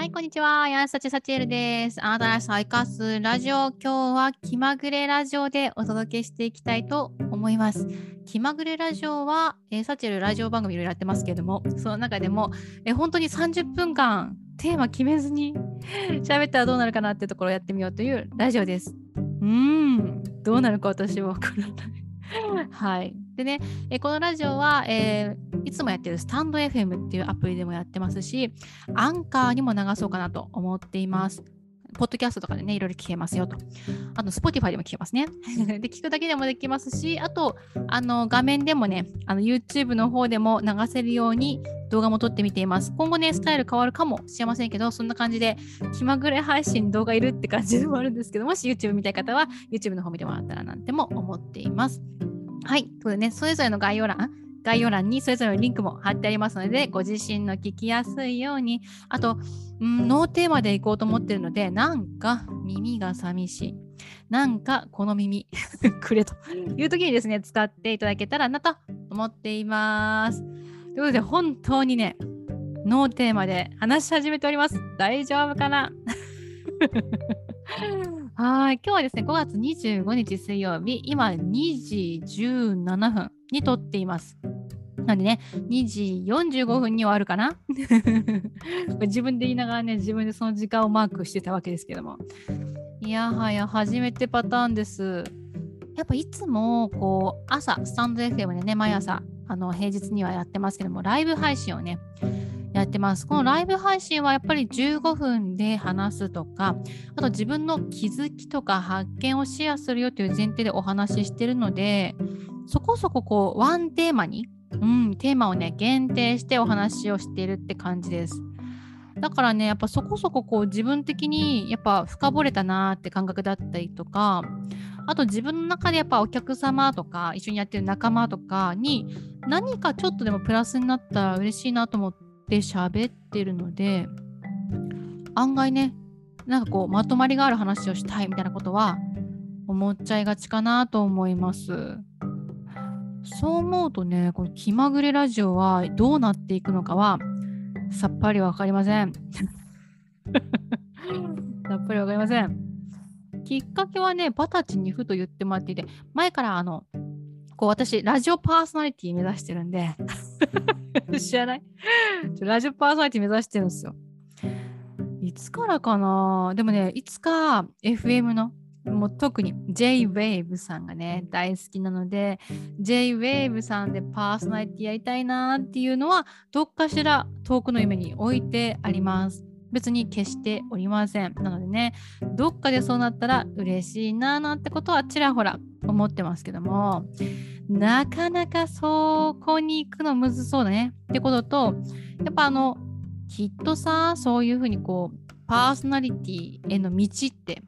はい、こんにちは。やさちさちえるです。あなたら再活すラジオ。今日は気まぐれラジオでお届けしていきたいと思います。気まぐれラジオは、えー、サチエルラジオ番組いろいろやってますけども、その中でも、えー本当に30分間テーマ決めずに 喋ったらどうなるかなってところをやってみようというラジオです。うーん、どうなるか私はわからない。はい。でね、えこのラジオは、えーいつもやってるスタンド FM っていうアプリでもやってますし、アンカーにも流そうかなと思っています。ポッドキャストとかでね、いろいろ聞けますよと。あと、Spotify でも聞けますね。で、聞くだけでもできますし、あと、あの、画面でもね、あの、YouTube の方でも流せるように動画も撮ってみています。今後ね、スタイル変わるかもしれませんけど、そんな感じで、気まぐれ配信動画いるって感じでもあるんですけど、もし YouTube 見たい方は、YouTube の方見てもらったらなんても思っています。はい。というね、それぞれの概要欄、概要欄にそれぞれのリンクも貼ってありますので、ご自身の聞きやすいように、あと、うんノーテーマでいこうと思ってるので、なんか耳が寂しい。なんかこの耳 くれという時にですね、使っていただけたらなと思っています。ということで、本当にね、ノーテーマで話し始めております。大丈夫かな？はい。今日はですね、5月25日水曜日、今2時17分に撮っています。なんでね、2時45分に終わるかな？自分で言いながらね、自分でその時間をマークしてたわけですけども。いやはや、初めてパターンです。やっぱいつも、こう、朝、スタンド FM でね、毎朝、あの、平日にはやってますけども、ライブ配信をね、やってます。このライブ配信はやっぱり15分で話すとか、あと自分の気づきとか発見をシェアするよという前提でお話ししてるので、そこそここう、ワンテーマに、うん、テーマをね、限定してお話をしているって感じです。だからね、やっぱそこそここう自分的にやっぱ深掘れたなーって感覚だったりとか、あと自分の中でやっぱお客様とか一緒にやってる仲間とかに何かちょっとでもプラスになったら嬉しいなと思って喋ってるので、案外ね、なんかこうまとまりがある話をしたいみたいなことは思っちゃいがちかなと思います。そう思うとね、この気まぐれラジオはどうなっていくのかはさっぱりわかりません。さっぱりわかりません。きっかけはね、バタチにふと言ってもらっていて、前からあの、こう私、ラジオパーソナリティ目指してるんで、知らない？ラジオパーソナリティ目指してるんですよ。いつからかな？でもね、いつか FM の、もう特に J-Wave さんがね、大好きなので、J-Wave さんでパーソナリティやりたいなっていうのは、どっかしら遠くの夢に置いてあります。別に決しておりません。なのでね、どっかでそうなったら嬉しいななんてことはちらほら思ってますけども、なかなかそこに行くのむずそうだねってことと、やっぱあの、きっとさ、そういうふうにこう、パーソナリティへの道って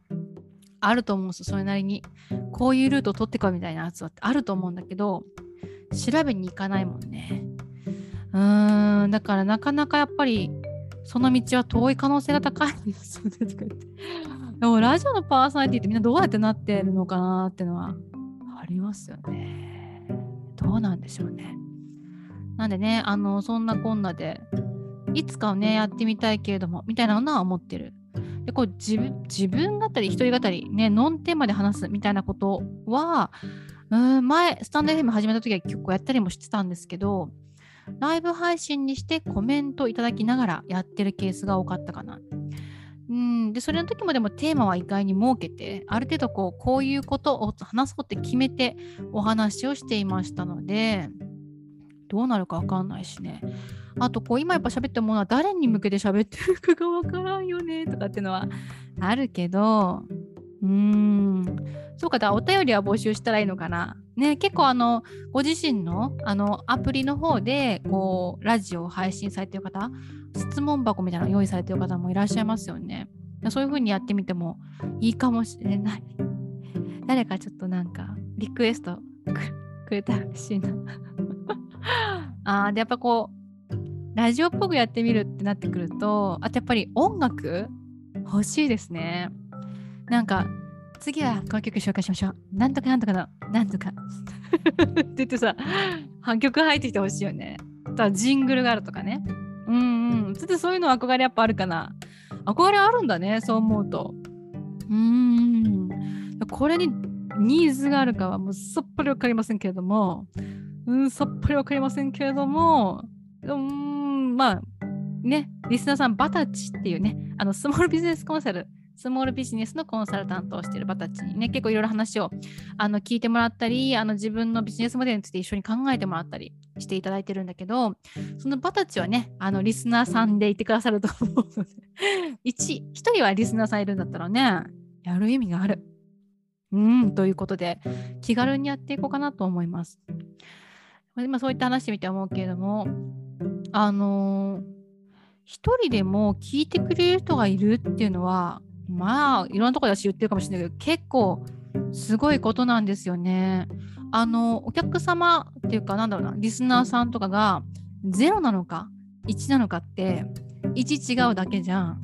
あると思うんですよ、それなりに。こういうルートを取ってこいみたいなやつはあると思うんだけど、調べに行かないもんね。うーん、だからなかなかやっぱり、その道は遠い可能性が高いんですよねとか言って。でもラジオのパーソナリティってみんなどうやってなってるのかなってのはありますよね。どうなんでしょうね。なんでね、あの、そんなこんなで、いつかね、やってみたいけれども、みたいなのは思ってる。で、こう自分、自分語り、一人語り、ね、ノンテーマで話すみたいなことは、うん、前、スタンド FM 始めた時は結構やったりもしてたんですけど、ライブ配信にしてコメントいただきながらやってるケースが多かったかな。うん、で、それの時もでもテーマは意外に設けて、ある程度こう、こういうことを話そうって決めてお話をしていましたので、どうなるかわかんないしね。あと、こう、今やっぱ喋って思うのは誰に向けて喋ってるかがわからんよね、とかっていうのはあるけど、うーん、そうか、だお便りは募集したらいいのかな。ね、結構あの、ご自身のあのアプリの方で、こう、ラジオを配信されてる方、質問箱みたいなの用意されてる方もいらっしゃいますよね。そういう風にやってみてもいいかもしれない。誰かちょっとなんか、リクエストくれたらしいな。あで、やっぱこう、ラジオっぽくやってみるってなってくると、あとやっぱり音楽欲しいですね。なんか、次はこの曲紹介しましょう。なんとかなんとかの、なんとか。って言ってさ、反曲入ってきてほしいよね。あとはジングルがあるとかね。うんうん。ちょっとそういうの憧れやっぱあるかな。憧れあるんだね、そう思うと。うーん。これにニーズがあるかはもうさっぱりわかりませんけれども、うん、さっぱりわかりませんけれども、うん、まあ、ね、リスナーさん、バタチっていうね、あの、スモールビジネスコンサル、スモールビジネスのコンサルタントをしているバタチにね、結構いろいろ話をあの聞いてもらったり、あの自分のビジネスモデルについて一緒に考えてもらったりしていただいてるんだけど、そのバタチはね、あのリスナーさんでいてくださると思うので、1、1人はリスナーさんいるんだったらね、やる意味がある。うん、ということで、気軽にやっていこうかなと思います。今そういった話してみて思うけれども、あのー、一人でも聞いてくれる人がいるっていうのは、まあ、いろんなところで私言ってるかもしれないけど、結構すごいことなんですよね。あの、お客様っていうか、なんだろうな、リスナーさんとかが0なのか1なのかって、1違うだけじゃん。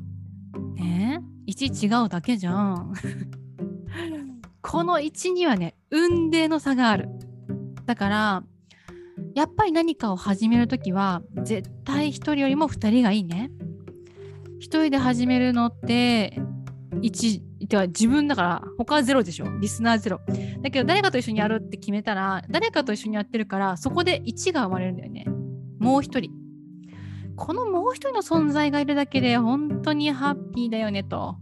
ね ?1 違うだけじゃん。この1にはね、運命の差がある。だから、やっぱり何かを始めるときは、絶対1人よりも2人がいいね。1人で始めるのって、1、では自分だから、他は0でしょ。リスナー0。だけど、誰かと一緒にやるって決めたら、誰かと一緒にやってるから、そこで1が生まれるんだよね。もう1人。このもう1人の存在がいるだけで、本当にハッピーだよね、と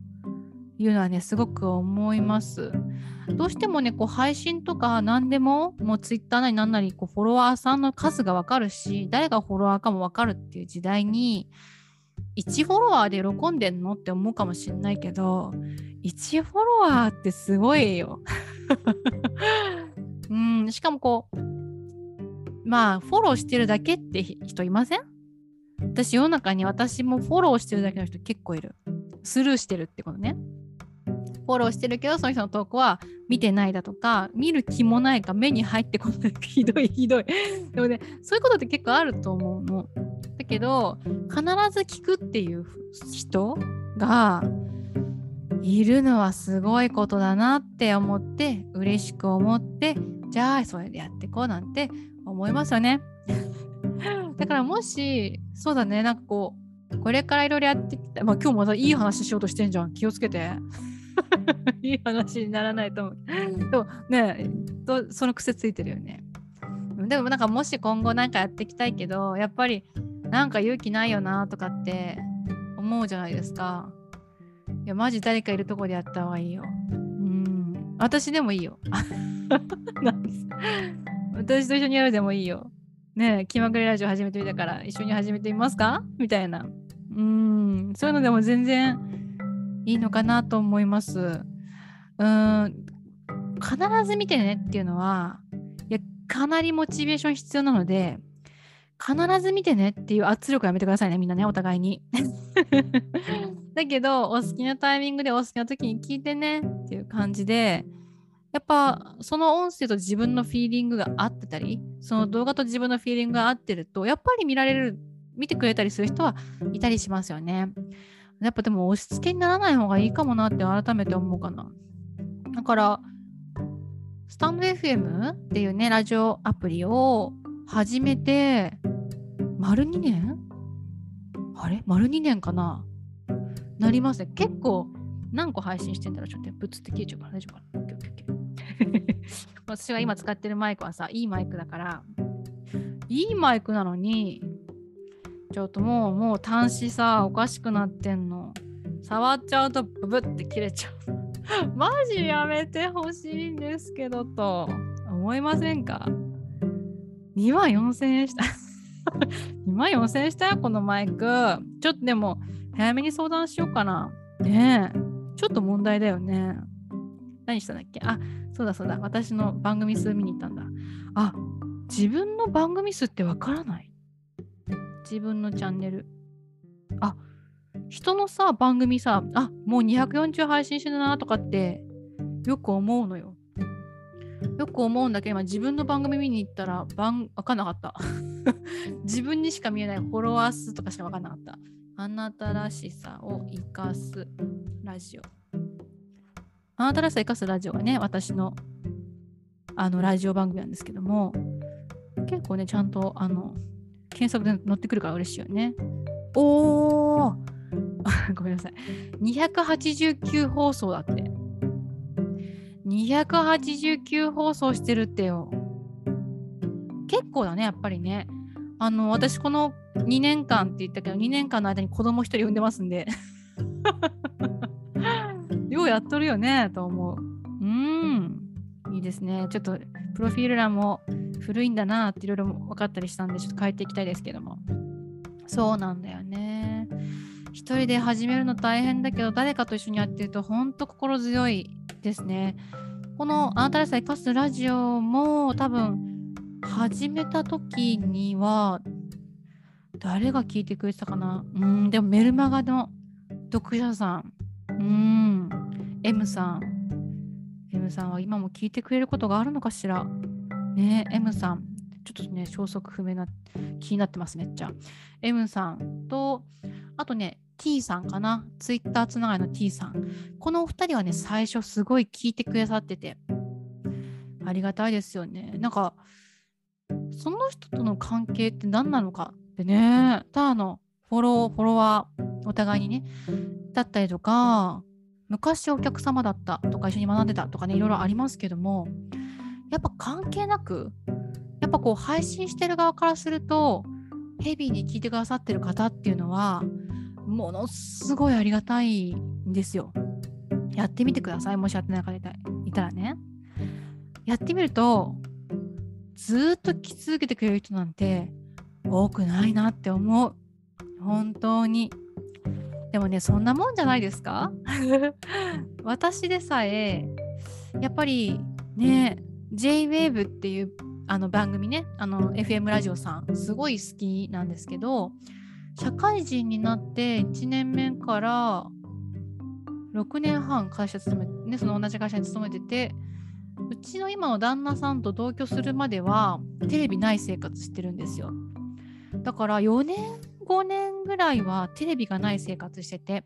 いうのはね、すごく思います。どうしてもね、こう配信とか何でも、もうツイッターなり何なりこうフォロワーさんの数がわかるし、誰がフォロワーかもわかるっていう時代に、1フォロワーで喜んでんの？って思うかもしんないけど、1フォロワーってすごいよ。うん、しかもこう、まあ、フォローしてるだけって人いません？私、世の中に私もフォローしてるだけの人結構いる。スルーしてるってことね。フォローしてるけど、その人の投稿は見てないだとか、見る気もないか、目に入ってこない、ひどい ひどい。でもね、そういうことって結構あると思うの。だけど、必ず聞くっていう人がいるのはすごいことだなって思って、嬉しく思って、じゃあ、それでやっていこうなんて思いますよね。だからもし、そうだね、なんかこう、これからいろいろやってきた、まあ今日またいい話しようとしてんじゃん。気をつけて。いい話にならないと思う。でもねと、その癖ついてるよね。でもなんかもし今後なんかやっていきたいけど、やっぱりなんか勇気ないよなとかって思うじゃないですか。いや、マジ誰かいるとこでやった方がいいよ。うん。私でもいいよ。私と一緒にやるでもいいよ。ねえ、気まぐれラジオ始めてみたから一緒に始めてみますか？みたいな。うん。そういうのでも全然いいのかなと思います。うん必ず見てねっていうのはいやかなりモチベーション必要なので必ず見てねっていう圧力やめてくださいねみんなねお互いに。だけどお好きなタイミングでお好きな時に聞いてねっていう感じでやっぱその音声と自分のフィーリングが合ってたりその動画と自分のフィーリングが合ってるとやっぱり見られる見てくれたりする人はいたりしますよね。やっぱでも押し付けにならない方がいいかもなって改めて思うかな。だから、スタンド FM っていうね、ラジオアプリを始めて、丸2年？あれ？丸2年かな？なりますね。結構何個配信してんだろう？ちょっとぶつって消えちゃうから大丈夫かな？私が今使ってるマイクはさ、いいマイクだから、いいマイクなのに、ちょっともう、もう端子さ、おかしくなってんの。触っちゃうとブブって切れちゃう。マジやめてほしいんですけどと思いませんか ?2 万4000円した。2万4000円したよ、このマイク。ちょっとでも、早めに相談しようかな。ねえ。ちょっと問題だよね。何したんだっけ？あ、そうだそうだ。私の番組数見に行ったんだ。あ、自分の番組数ってわからない？自分のチャンネル。あ、人のさ、番組さ、あ、もう240配信してるなとかってよく思うのよ。よく思うんだけど、今自分の番組見に行ったら、番、わかんなかった。自分にしか見えないフォロワー数とかしかわかんなかった。あなたらしさを生かすラジオ。あなたらしさを生かすラジオはね、私のあのラジオ番組なんですけども、結構ね、ちゃんとあの検索で乗ってくるから嬉しいよね。おー ごめんなさい。289放送だって。289放送してるってよ。結構だね、やっぱりね。あの、私この2年間って言ったけど、2年間の間に子供1人産んでますんで。ようやっとるよね、と思う。うん。いいですね。ちょっと、プロフィール欄も古いんだなっていろいろ分かったりしたんで、ちょっと変えていきたいですけども。そうなんだよね。一人で始めるの大変だけど、誰かと一緒にやってると本当心強いですね。このあなたらしさ生かすラジオも多分始めた時には誰が聞いてくれてたかな？うん、でもメルマガの読者さん。うん、M さん。M さんは今も聞いてくれることがあるのかしら？ね M さん。ちょっとね、消息不明な気になってます、めっちゃ。M さんと、あとね、T さんかな。ツイッターつながりの T さん。このお二人はね、最初すごい聞いてくださってて、ありがたいですよね。なんか、その人との関係って何なのかってね、ただのフォロー、フォロワー、お互いにね、だったりとか、昔お客様だったとか一緒に学んでたとかね、いろいろありますけども、やっぱ関係なく、やっぱこう配信してる側からすると、ヘビーに聞いてくださってる方っていうのは、ものすごいありがたいんですよ。やってみてください。もしやってない方いたらね。やってみると、ずっと聞き続けてくれる人なんて多くないなって思う。本当に。でもね、そんなもんじゃないですか？私でさえ、やっぱりね、JWAVE っていうあの番組ね、あの FM ラジオさん、すごい好きなんですけど、社会人になって1年目から6年半会社勤めね、その同じ会社に勤めてて、うちの今の旦那さんと同居するまではテレビない生活してるんですよ。だから4年、5年ぐらいはテレビがない生活してて、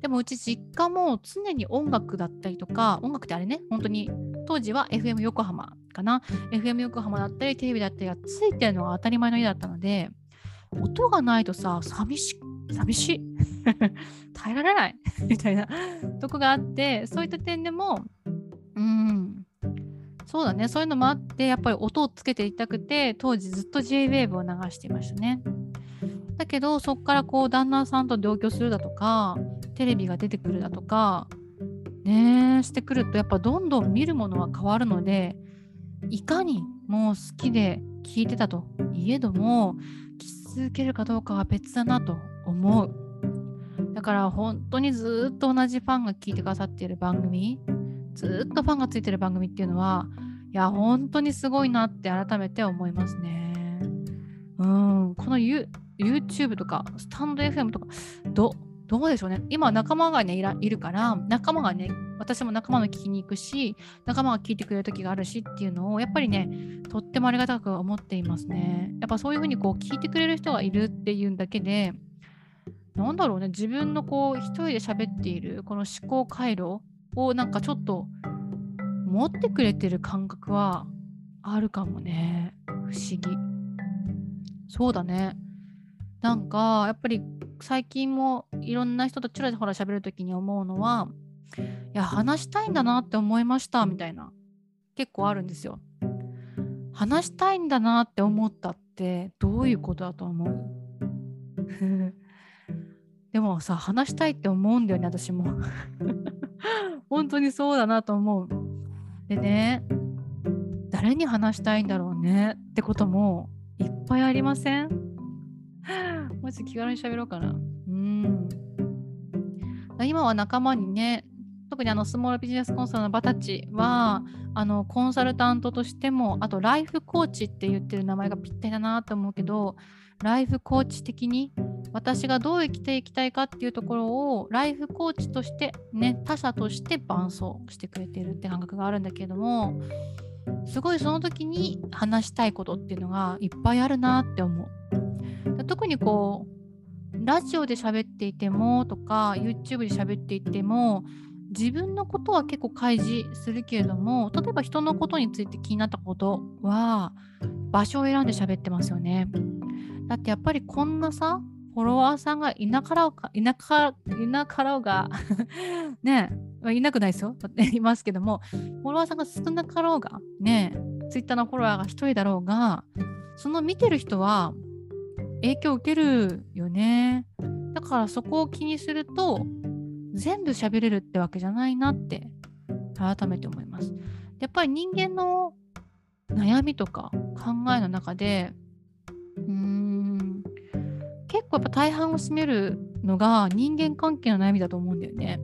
でもうち実家も常に音楽だったりとか、音楽ってあれね、本当に当時は FM 横浜かな、FM 横浜だったりテレビだったりがついてるのが当たり前の家だったので、音がないとさ、寂しい寂しい。耐えられない。みたいな。とこがあって、そういった点でも、うん、そうだね、そういうのもあって、やっぱり音をつけていたくて、当時ずっと JWAVE を流していましたね。だけど、そこからこう、旦那さんと同居するだとか、テレビが出てくるだとか、ねしてくると、やっぱどんどん見るものは変わるので、いかにもう好きで聞いてたといえども聞き、続けるかどうかは別だなと思う。だから本当にずっと同じファンが聞いてくださっている番組、ずっとファンがついてる番組っていうのは、いや、本当にすごいなって改めて思いますね。うん、この YouTube とか、スタンド FM とか、どどうでしょうね。今、仲間がねいら、いるから、仲間がね、私も仲間の聞きに行くし、仲間が聞いてくれる時があるしっていうのを、やっぱりね、とってもありがたく思っていますね。やっぱそういうふうにこう聞いてくれる人がいるっていうだけで、なんだろうね、自分のこう、一人で喋っている、この思考回路をなんかちょっと持ってくれてる感覚はあるかもね。不思議。そうだね。なんか、やっぱり最近もいろんな人とちらほら喋るときに思うのは、いや、話したいんだなって思いましたみたいな、結構あるんですよ。話したいんだなって思ったってどういうことだと思う？でもさ、話したいって思うんだよね、私も。本当にそうだなと思う。でね、誰に話したいんだろうねってこともいっぱいありません？もし気軽に喋ろうかな。うん。今は仲間にね、特にあのスモールビジネスコンサルのバタチはあのコンサルタントとしてもあとライフコーチって言ってる名前がぴったりだなと思うけどライフコーチ的に私がどう生きていきたいかっていうところをライフコーチとしてね他者として伴走してくれてるって感覚があるんだけれどもすごいその時に話したいことっていうのがいっぱいあるなって思う。特にこうラジオで喋っていてもとか YouTube で喋っていても自分のことは結構開示するけれども例えば人のことについて気になったことは場所を選んで喋ってますよね。だってやっぱりこんなさフォロワーさんがいなかろうか、いなかいなかろうが ねいなくないですよ。いますけども、フォロワーさんが少なかろうが、ねツイッターのフォロワーが1人だろうが、その見てる人は影響を受けるよね。だからそこを気にすると、全部喋れるってわけじゃないなって改めて思います。やっぱり人間の悩みとか考えの中でうーん結構やっぱ大半を占めるのが人間関係の悩みだと思うんだよね。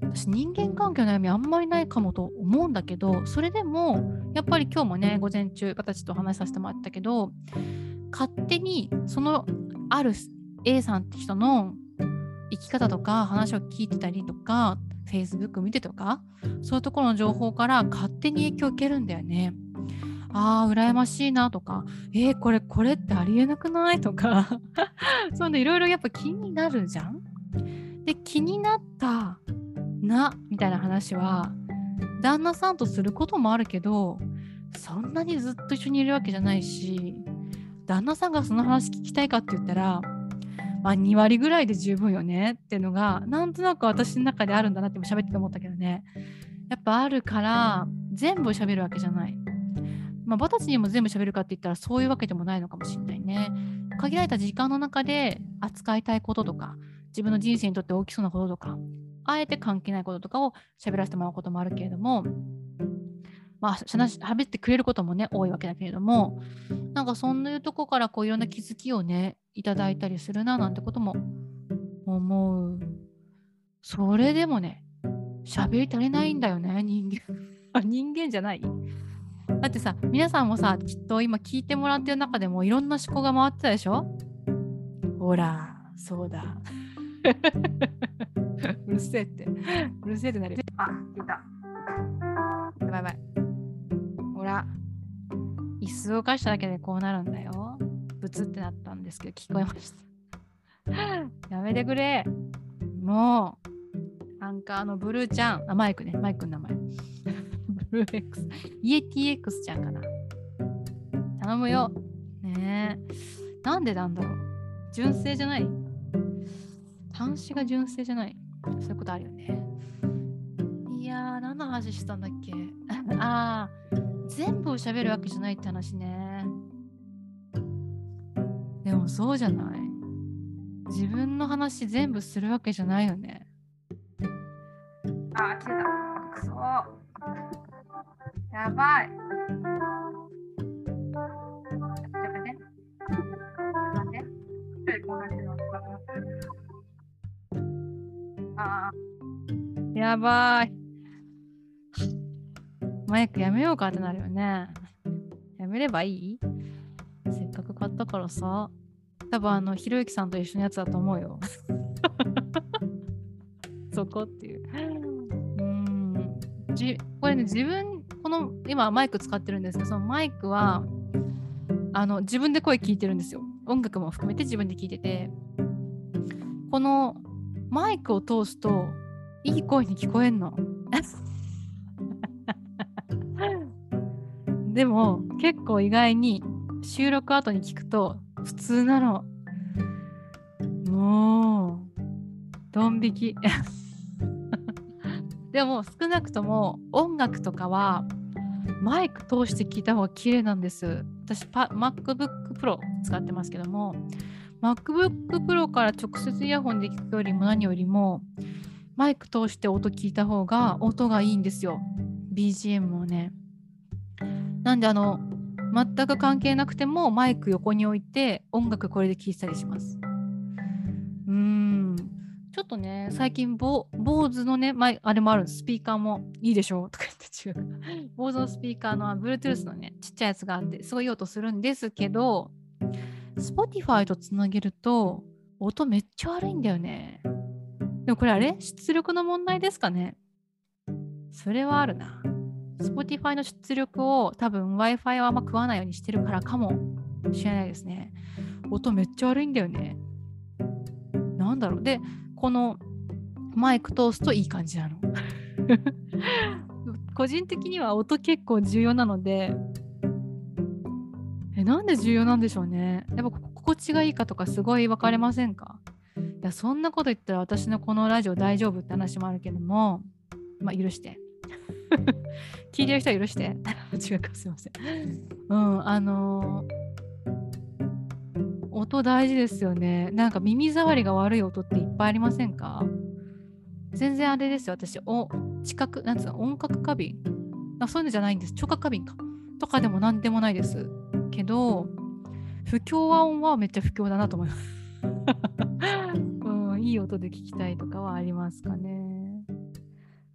私人間関係の悩みあんまりないかもと思うんだけどそれでもやっぱり今日もね午前中私と話させてもらったけど勝手にそのある A さんって人の生き方とか話を聞いてたりとか Facebook 見てとかそういうところの情報から勝手に影響を受けるんだよね。ああ、羨ましいなとか、えー、これ、これってありえなくないとか、そういうのいろいろやっぱ気になるじゃん。で、気になったな、みたいな話は、旦那さんとすることもあるけど、そんなにずっと一緒にいるわけじゃないし、旦那さんがその話聞きたいかって言ったら、まあ、2割ぐらいで十分よねっていうのがなんとなく私の中であるんだなって喋ってて思ったけどねやっぱあるから全部喋るわけじゃない。まあ、バタチにも全部喋るかって言ったらそういうわけでもないのかもしれないね。限られた時間の中で扱いたいこととか自分の人生にとって大きそうなこととかあえて関係ないこととかを喋らせてもらうこともあるけれどもまあ、喋ってくれることもね、多いわけだけれども、なんかそんなとこからこういろんな気づきをね、いただいたりするななんてことも思う。それでもね、喋り足りないんだよね、人間。あ、人間じゃない？だってさ、皆さんもさ、きっと今聞いてもらってる中でもいろんな思考が回ってたでしょ？ほら、そうだ。うるせえって。うるせえってなるよ。あ、聞いた。やばいやばい。ほら、椅子を動かしただけでこうなるんだよ。ブツってなったんですけど、聞こえました。やめてくれ。もう、アンカーのブルーちゃん、あ、マイクね、マイクの名前。ブルー X。イエティ X ちゃんかな。頼むよ。ねえ。なんでなんだろう。純正じゃない？端子が純正じゃない？そういうことあるよね。いやー、何の話したんだっけ？ああ、全部を喋るわけじゃないって話ね。でもそうじゃない自分の話全部するわけじゃないよね。あ、消えた。くそ。やばい。やばい。マイクやめようかってなるよね。やめればいい？せっかく買ったからさ。多分あの、ひろゆきさんと一緒のやつだと思うよ。そこっていう。うん。じこれね、自分、この、今マイク使ってるんですけど、そのマイクは、あの、自分で声聞いてるんですよ。音楽も含めて自分で聞いてて。このマイクを通すと、いい声に聞こえんの。でも結構意外に収録後に聞くと普通なの。もう、ドン引き。でも少なくとも音楽とかはマイク通して聞いた方が綺麗なんです。私 MacBook Pro 使ってますけども MacBook Pro から直接イヤホンで聞くよりも何よりもマイク通して音聞いた方が音がいいんですよ。BGM もね。なんであの全く関係なくてもマイク横に置いて音楽これで聴いたりします。うーん。ちょっとね、最近、坊主のね、あれもあるんです。スピーカーもいいでしょうとか言って違う。坊主のスピーカーの Bluetooth のね、ちっちゃいやつがあって、すごいいい音するんですけど、Spotify とつなげると音めっちゃ悪いんだよね。でもこれあれ？出力の問題ですかね？それはあるな。Spotify の出力を多分 Wi-Fi はあんま食わないようにしてるからかもしれないですね。音めっちゃ悪いんだよね。なんだろう。で、このマイク通すといい感じなの。個人的には音結構重要なので、えなんで重要なんでしょうねやっぱ心地がいいかとかすごい分かれませんか？いやそんなこと言ったら私のこのラジオ大丈夫って話もあるけどもまあ許して 聞いてる人は許して。違うかすいません。うんあのー、音大事ですよね。なんか耳障りが悪い音っていっぱいありませんか？全然あれですよ私。お知覚なんつうの音覚過敏あそういうのじゃないんです。聴覚過敏か。とかでも何でもないです。けど不協和音はめっちゃ不協だなと思います。うん、いい音で聞きたいとかはありますかね。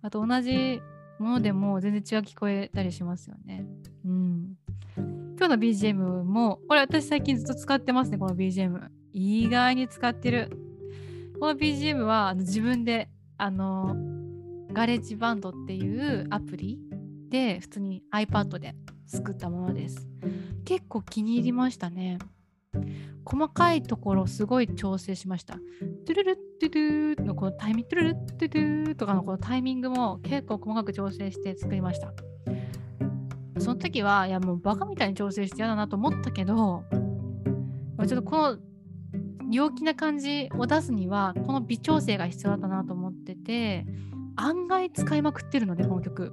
あと同じものでも全然違う聞こえたりしますよね。うん。今日の BGM も、これ私最近ずっと使ってますね、この BGM。意外に使ってる。この BGM は自分で、あの、ガレージバンドっていうアプリで普通に iPad で作ったものです。結構気に入りましたね。細かいところすごい調整しました。トゥルルットゥドゥのこのタイミング、トゥルルットゥドゥとかのこのタイミングも結構細かく調整して作りました。その時は、いやもうバカみたいに調整して嫌だなと思ったけど、ちょっとこの陽気な感じを出すには、この微調整が必要だったなと思ってて、案外使いまくってるので、この曲。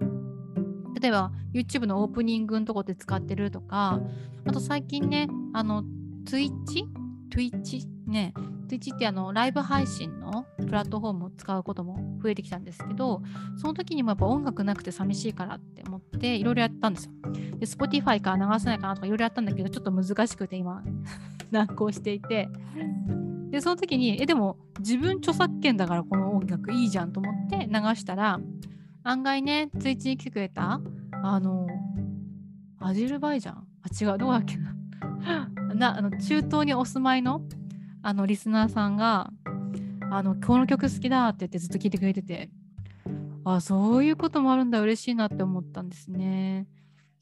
例えば YouTube のオープニングのとこで使ってるとか、あと最近ね、あの Twitch? Twitch? ね、Twitch ってあのライブ配信のプラットフォームを使うことも増えてきたんですけど、その時にもやっぱ音楽なくて寂しいからって思っていろいろやったんですよ。で、Spotify から流せないかなとかいろいろやったんだけど、ちょっと難しくて今 難航していて。で、その時に、え、でも自分著作権だからこの音楽いいじゃんと思って流したら、案外ね、ツイッチに来てくれた、あの、アジルバイジャン？あ、違う、どうだっけな？なあの中東にお住まいのあのリスナーさんがあのこの曲好きだって言ってずっと聴いてくれててあそういうこともあるんだ嬉しいなって思ったんですね。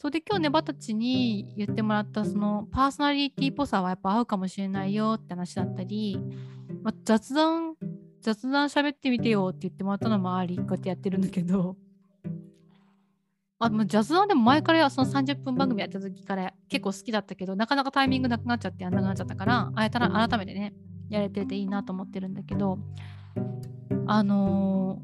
それで今日ねバタチに言ってもらったそのパーソナリティっぽさはやっぱ合うかもしれないよって話だったり、まあ、雑談雑談喋ってみてよって言ってもらったのもありこうやってやってるんだけどあもうジャズはでも前からその30分番組やった時から結構好きだったけどなかなかタイミングなくなっちゃってやんなくなっちゃったからあえたら改めてねやれてていいなと思ってるんだけどあの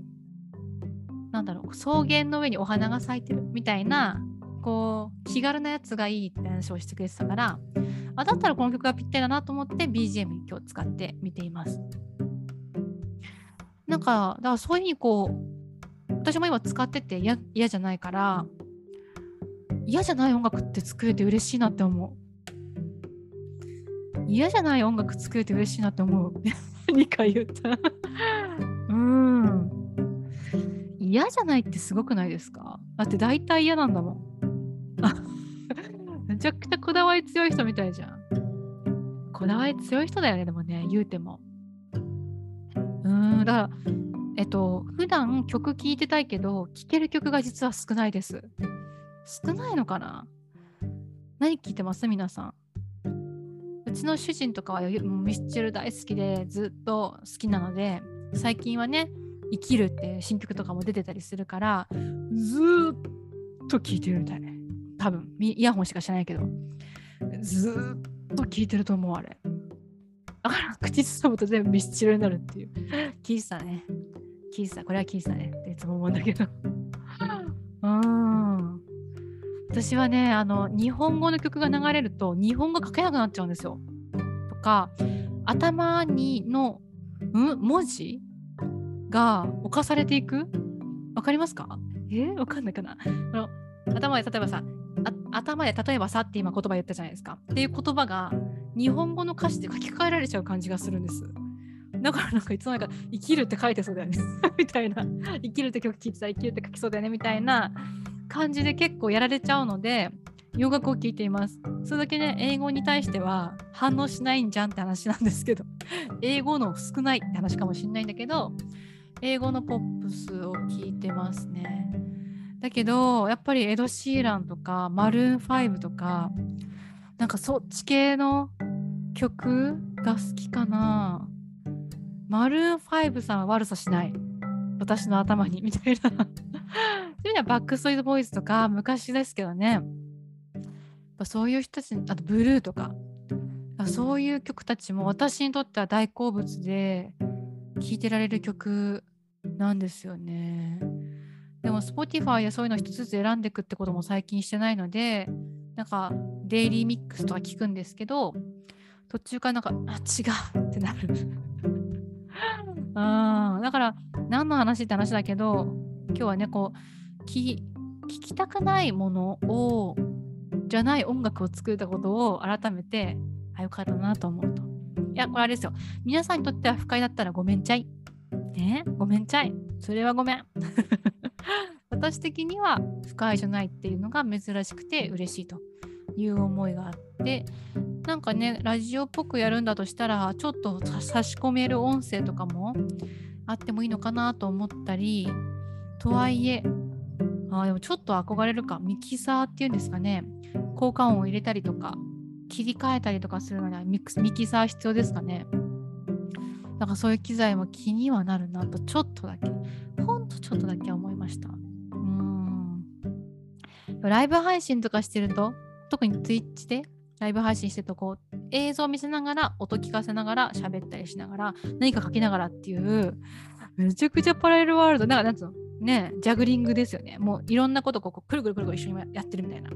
ー、なんだろう草原の上にお花が咲いてるみたいなこう気軽なやつがいいって話をしてくれてたからあだったらこの曲がぴったりだなと思って BGM に今日使ってみています。なんかだからそういうふうにこう私も今使ってて嫌じゃないから嫌じゃない音楽って作れて嬉しいなって思う。嫌じゃない音楽作れて嬉しいなって思う。2回言った。うん。嫌じゃないってすごくないですか？だって大体嫌なんだもん。めちゃくちゃこだわり強い人みたいじゃん。こだわり強い人だよねでもね言うても。うんだからえっと、普段曲聴いてたいけど、聴ける曲が実は少ないです。少ないのかな？何聴いてます？皆さん。うちの主人とかはミスチル大好きでずっと好きなので、最近はね、生きるって新曲とかも出てたりするから、ずっと聴いてるみたいね。多分、イヤホンしかしてないけど、ずっと聴いてると思う、あれ。だから口ずさむと全部ミスチルになるっていう。聞いてたね。聞いてたこれは聞いてたね。っていつも思うんだけど。うん。私はねあの日本語の曲が流れると日本語書けなくなっちゃうんですよ。とか頭にの、ん、文字が犯されていく？わかりますか？え？わかんないかな。あの頭で例えばさ頭で例えばさって今言葉言ったじゃないですか。っていう言葉が日本語の歌詞で書き換えられちゃう感じがするんですだからなんかいつの間にか生きるって書いてそうだよね。みたいな。生きるって曲聴いてたら生きるって書きそうだよねみたいな感じで結構やられちゃうので洋楽を聴いています。それだけね英語に対しては反応しないんじゃんって話なんですけど。英語の少ないって話かもしんないんだけど英語のポップスを聴いてますね。だけどやっぱりエド・シーランとかマルーン5とかなんかそっち系の曲が好きかな。マルーン5さんは悪さしない。私の頭にみたいな。そういうのはバックストリートボーイズとか昔ですけどね。ぱそういう人たちあとブルーとかそういう曲たちも私にとっては大好物で聴いてられる曲なんですよね。でも Spotify やそういうの一つずつ選んでいくってことも最近してないのでなんかデイリーミックスとか聞くんですけど途中からなんかあ違うってなるあだから何の話って話だけど今日はねこう聞きたくないものをじゃない音楽を作ったことを改めてあよかったなと思うと。いやこれあれですよ。皆さんにとっては不快だったらごめんちゃい。ね？ごめんちゃい。それはごめん。私的には不快じゃないっていうのが珍しくて嬉しいという思いがあってなんかねラジオっぽくやるんだとしたらちょっと差し込める音声とかもあってもいいのかなと思ったりとはいえあでもちょっと憧れるかミキサーっていうんですかね。効果音を入れたりとか切り替えたりとかするのにはミキサー必要ですかね。だからそういう機材も気にはなるなとちょっとだけ。ほんとちょっとだけ思いました。うん。ライブ配信とかしてると特に Twitch でライブ配信してるとこう映像を見せながら音聞かせながら喋ったりしながら何か書きながらっていうめちゃくちゃパラレルワールド。なんかなんつうのねジャグリングですよね。もういろんなことこうくるくるくるくる一緒にやってるみたいな。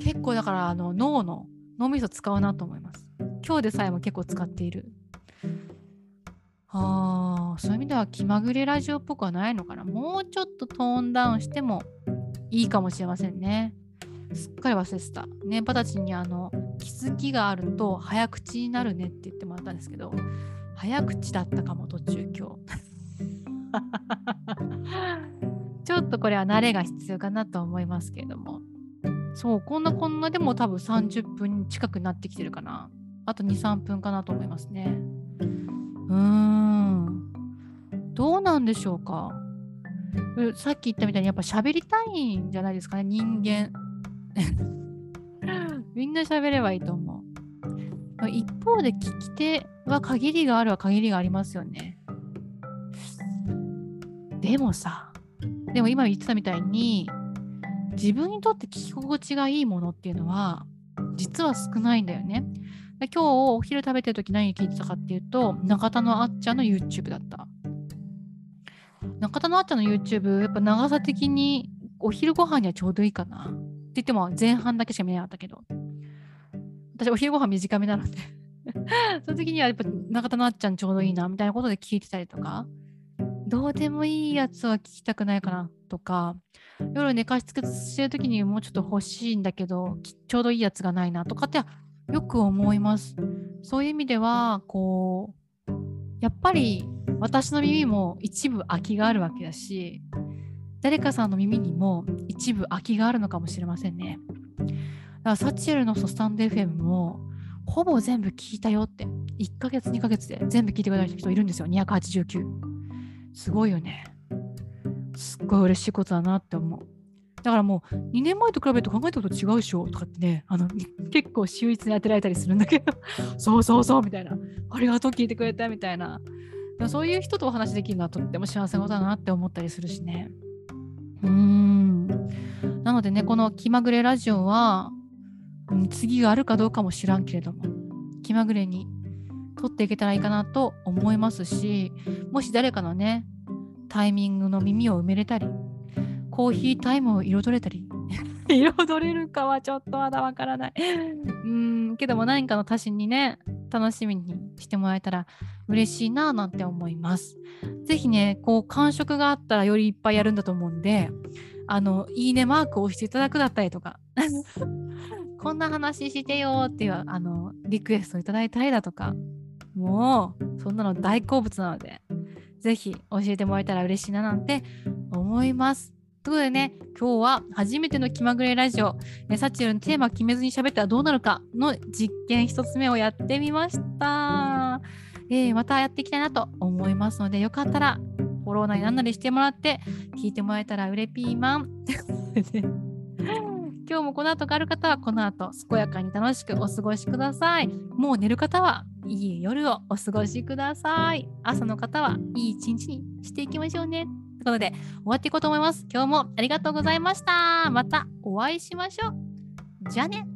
結構だからあの脳の脳みそ使うなと思います。今日でさえも結構使っている。あそういう意味では気まぐれラジオっぽくはないのかな。もうちょっとトーンダウンしてもいいかもしれませんね。すっかり忘れてた。ね、パタチにあの気づきがあると早口になるねって言ってもらったんですけど、早口だったかも途中今日。ちょっとこれは慣れが必要かなと思いますけれども。そう、こんなこんなでも多分30分近くなってきてるかな。あと2、3分かなと思いますね。うーん。どうなんでしょうか。さっき言ったみたいにやっぱ喋りたいんじゃないですかね、人間。みんな喋ればいいと思う。一方で聞き手は限りがあるは限りがありますよね。でもさ、でも今言ってたみたいに、自分にとって聞き心地がいいものっていうのは、実は少ないんだよね。今日お昼食べてる時何聞いてたかっていうと、中田のあっちゃんの YouTube だった。中田のあっちゃんの YouTube、やっぱ長さ的にお昼ご飯にはちょうどいいかな。って言っても前半だけしか見なかったけど、私お昼ご飯短めなので。その時にはやっぱ中田のあっちゃんちょうどいいなみたいなことで聞いてたりとか、どうでもいいやつは聞きたくないかなとか、夜寝かしつけしてる時にもうちょっと欲しいんだけど、ちょうどいいやつがないなとかってよく思います。そういう意味では、こう、やっぱり私の耳も一部空きがあるわけだし、誰かさんの耳にも一部空きがあるのかもしれませんね。だからサチエルのスタンド FM もほぼ全部聞いたよって1ヶ月2ヶ月で全部聞いてくれた人いるんですよ。289すごいよね。すっごい嬉しいことだなって思う。だからもう2年前と比べると考えたこと違うでしょとかってねあの結構秀逸に当てられたりするんだけど。そうそうそうみたいな。ありがとう聞いてくれたみたいな。そういう人とお話できるのはとっても幸せなことだなって思ったりするしね。うん。なのでねこの気まぐれラジオは、うん、次があるかどうかも知らんけれども気まぐれに撮っていけたらいいかなと思いますしもし誰かのねタイミングの耳を埋めれたりコーヒータイムを彩れたり 彩れるかはちょっとまだわからない。うん。けども何かの足しにね楽しみにしてもらえたら嬉しいななんて思います。ぜひね、こう感触があったらよりいっぱいやるんだと思うんで、あの、いいねマークを押していただくだったりとか、こんな話してよっていう、あの、リクエストをいただいたりだとか、もう、そんなの大好物なので、ぜひ教えてもらえたら嬉しいななんて思います。ということでね、今日は初めての気まぐれラジオ、サチュルのテーマ決めずに喋ったらどうなるかの実験1つ目をやってみました。えー、またやっていきたいなと思いますので、よかったらフォローなりなんなりしてもらって聞いてもらえたらうれピーマン。今日もこの後がある方はこの後健やかに楽しくお過ごしください。もう寝る方はいい夜をお過ごしください。朝の方はいい一日にしていきましょうね。ということで終わっていこうと思います。今日もありがとうございました。またお会いしましょう。じゃあね。